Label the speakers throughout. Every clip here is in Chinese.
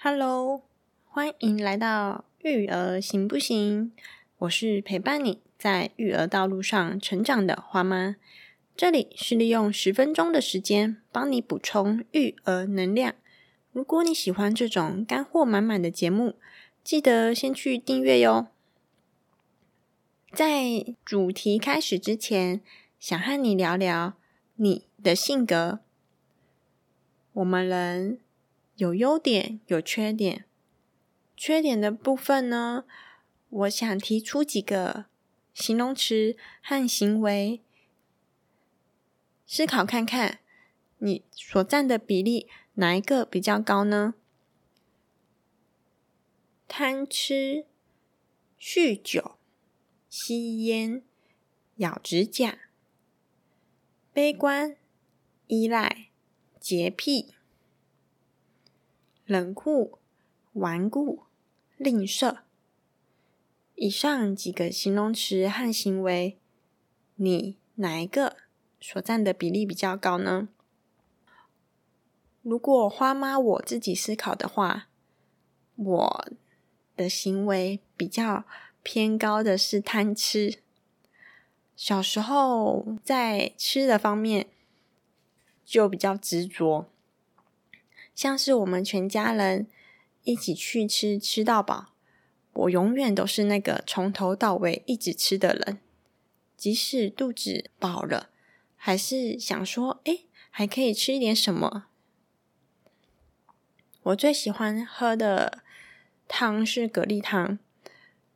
Speaker 1: Hello，欢迎来到育儿行不行？我是陪伴你在育儿道路上成长的花妈。这里是利用十分钟的时间帮你补充育儿能量。如果你喜欢这种干货满满的节目，记得先去订阅哟。在主题开始之前，想和你聊聊你的性格。我们人有优点，有缺点。缺点的部分呢，我想提出几个形容词和行为。思考看看，你所占的比例哪一个比较高呢？贪吃、酗酒、吸烟、咬指甲、悲观、依赖、洁癖、冷酷、顽固、吝啬。以上几个形容词和行为，你哪一个？所占的比例比较高呢？如果花妈我自己思考的话，我的行为比较偏高的是贪吃。小时候在吃的方面就比较执着，像是我们全家人一起去吃吃到饱，我永远都是那个从头到尾一直吃的人，即使肚子饱了。还是想说，哎，还可以吃一点什么？我最喜欢喝的汤是蛤蜊汤，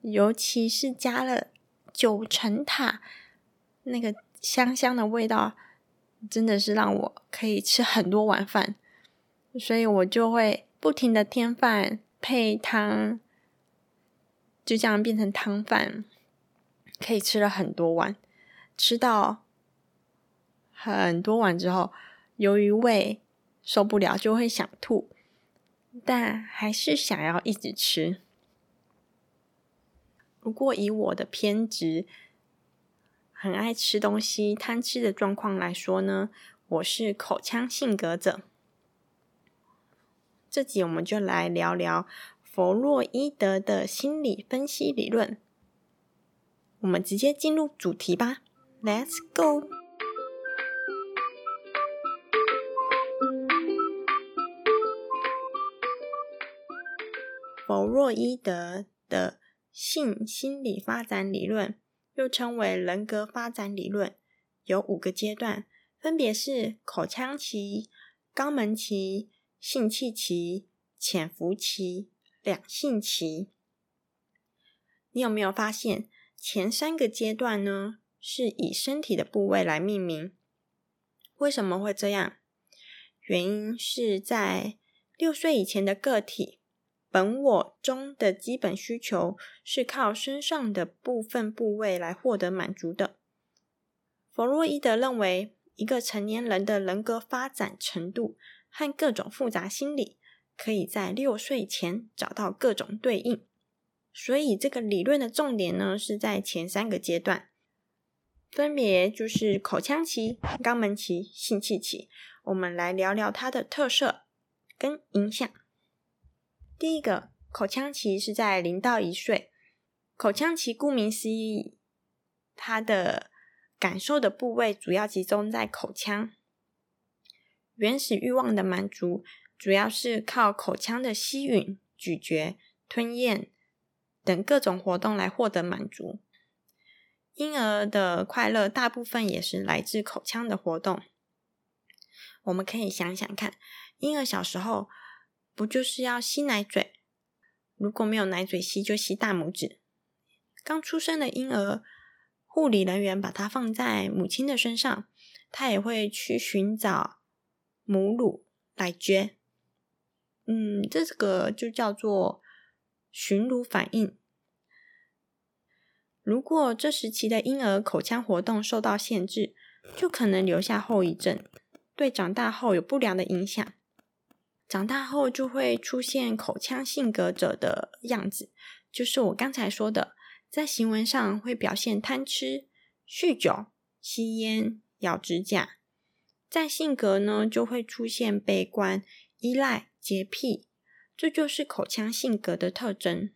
Speaker 1: 尤其是加了九层塔，那个香香的味道，真的是让我可以吃很多碗饭。所以我就会不停的添饭配汤，就这样变成汤饭，可以吃了很多碗，吃到。很多碗之后，由于胃受不了，就会想吐，但还是想要一直吃。不过以我的偏执、很爱吃东西、贪吃的状况来说呢，我是口腔性格者。这集我们就来聊聊弗洛伊德的心理分析理论。我们直接进入主题吧，Let's go。弗洛伊德的性心理发展理论，又称为人格发展理论，有五个阶段，分别是口腔期、肛门期、性器期、潜伏期、两性期。你有没有发现，前三个阶段呢，是以身体的部位来命名？为什么会这样？原因是在六岁以前的个体。本我中的基本需求是靠身上的部分部位来获得满足的。弗洛伊德认为，一个成年人的人格发展程度和各种复杂心理，可以在六岁前找到各种对应。所以，这个理论的重点呢，是在前三个阶段，分别就是口腔期、肛门期、性器期。我们来聊聊它的特色跟影响。第一个口腔期是在零到一岁。口腔期顾名思义，它的感受的部位主要集中在口腔。原始欲望的满足主要是靠口腔的吸吮、咀嚼、吞咽等各种活动来获得满足。婴儿的快乐大部分也是来自口腔的活动。我们可以想想看，婴儿小时候。不就是要吸奶嘴？如果没有奶嘴吸，就吸大拇指。刚出生的婴儿，护理人员把它放在母亲的身上，他也会去寻找母乳来撅。嗯，这个就叫做寻乳反应。如果这时期的婴儿口腔活动受到限制，就可能留下后遗症，对长大后有不良的影响。长大后就会出现口腔性格者的样子，就是我刚才说的，在行为上会表现贪吃、酗酒、吸烟、咬指甲；在性格呢，就会出现悲观、依赖、洁癖。这就是口腔性格的特征。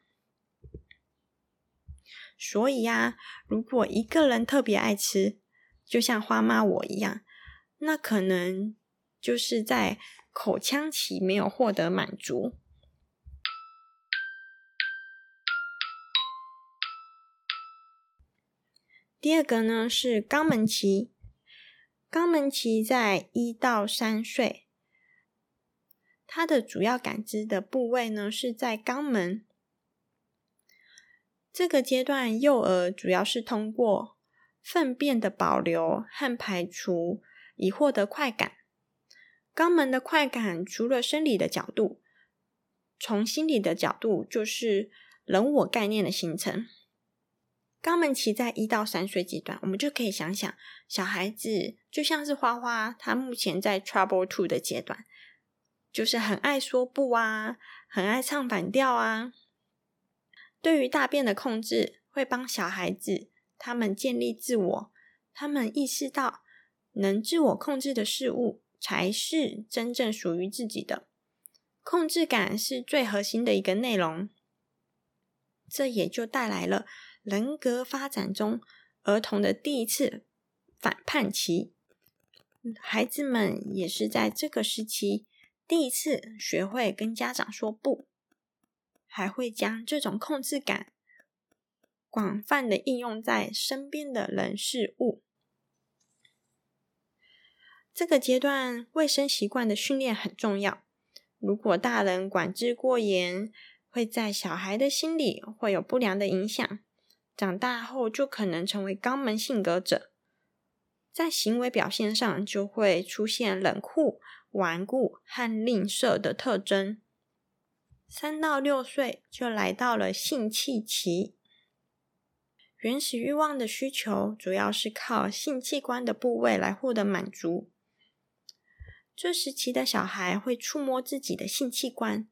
Speaker 1: 所以呀，如果一个人特别爱吃，就像花妈我一样，那可能就是在口腔期没有获得满足。第二个呢是肛门期，肛门期在一到三岁，它的主要感知的部位呢是在肛门。这个阶段，幼儿主要是通过粪便的保留和排除，以获得快感。肛门的快感，除了生理的角度，从心理的角度，就是人我概念的形成。肛门期在一到三岁阶段，我们就可以想想，小孩子就像是花花，他目前在 Trouble Two 的阶段，就是很爱说不啊，很爱唱反调啊。对于大便的控制，会帮小孩子他们建立自我，他们意识到能自我控制的事物才是真正属于自己的。控制感是最核心的一个内容，这也就带来了人格发展中儿童的第一次反叛期。孩子们也是在这个时期第一次学会跟家长说不。还会将这种控制感广泛的应用在身边的人事物。这个阶段卫生习惯的训练很重要。如果大人管制过严，会在小孩的心里会有不良的影响。长大后就可能成为肛门性格者，在行为表现上就会出现冷酷、顽固和吝啬的特征。三到六岁就来到了性器期，原始欲望的需求主要是靠性器官的部位来获得满足。这时期的小孩会触摸自己的性器官，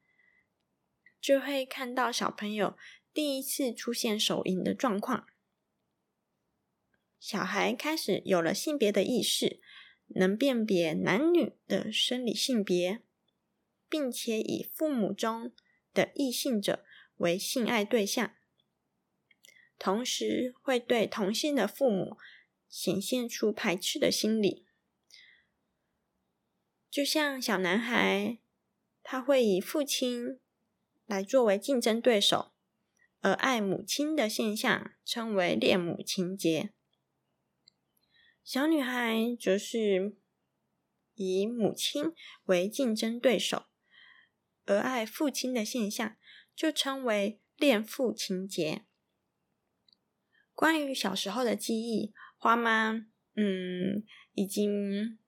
Speaker 1: 就会看到小朋友第一次出现手淫的状况。小孩开始有了性别的意识，能辨别男女的生理性别，并且以父母中。的异性者为性爱对象，同时会对同性的父母显现出排斥的心理。就像小男孩，他会以父亲来作为竞争对手，而爱母亲的现象称为恋母情节。小女孩则是以母亲为竞争对手。而爱父亲的现象，就称为恋父情节。关于小时候的记忆，花妈嗯已经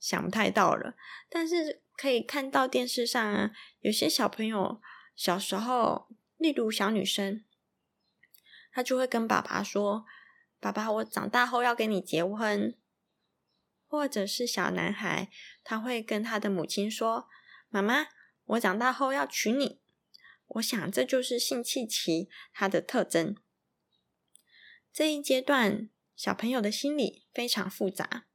Speaker 1: 想不太到了，但是可以看到电视上啊，有些小朋友小时候，例如小女生，她就会跟爸爸说：“爸爸，我长大后要跟你结婚。”或者是小男孩，他会跟他的母亲说：“妈妈。”我长大后要娶你，我想这就是性器期它的特征。这一阶段，小朋友的心理非常复杂。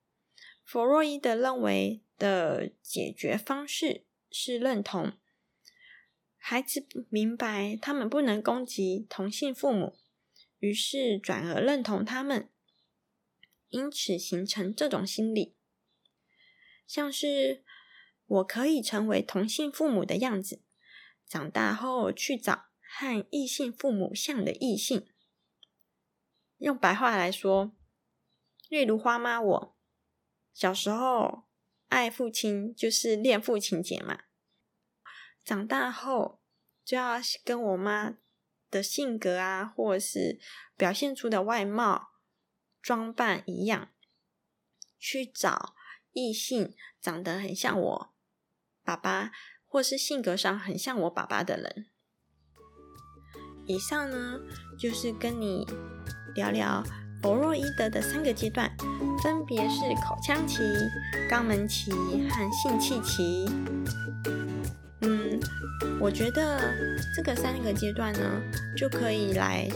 Speaker 1: 弗洛伊德认为的解决方式是认同孩子明白他们不能攻击同性父母，于是转而认同他们，因此形成这种心理，像是。我可以成为同性父母的样子，长大后去找和异性父母像的异性。用白话来说，例如花妈，我小时候爱父亲就是恋父情节嘛，长大后就要跟我妈的性格啊，或是表现出的外貌、装扮一样，去找异性长得很像我。爸爸，或是性格上很像我爸爸的人。以上呢，就是跟你聊聊弗洛伊德的三个阶段，分别是口腔期、肛门期和性器期。我觉得这个三个阶段呢，就可以来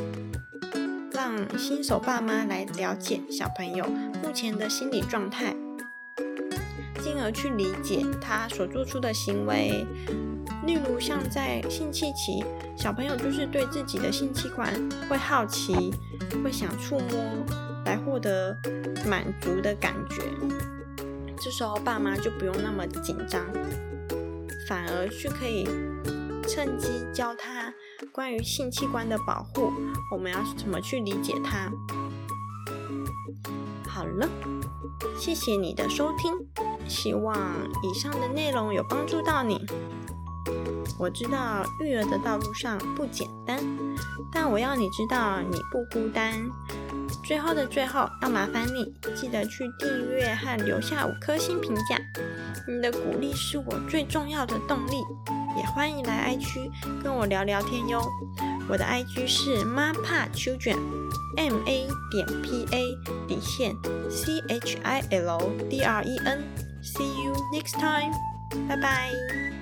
Speaker 1: 让新手爸妈来了解小朋友目前的心理状态。进而去理解他所做出的行为，例如像在性器期，小朋友就是对自己的性器官会好奇，会想触摸来获得满足的感觉。这时候爸妈就不用那么紧张，反而去可以趁机教他关于性器官的保护，我们要怎么去理解它。好了，谢谢你的收听，希望以上的内容有帮助到你。我知道育儿的道路上不简单，但我要你知道你不孤单。最后的最后，要麻烦你记得去订阅和留下五颗星评价，你的鼓励是我最重要的动力。也欢迎来 I 区跟我聊聊天哟。我的 I G 是妈怕 children M A 点 P A 底线 C H I L D R E N。See you next time，拜拜。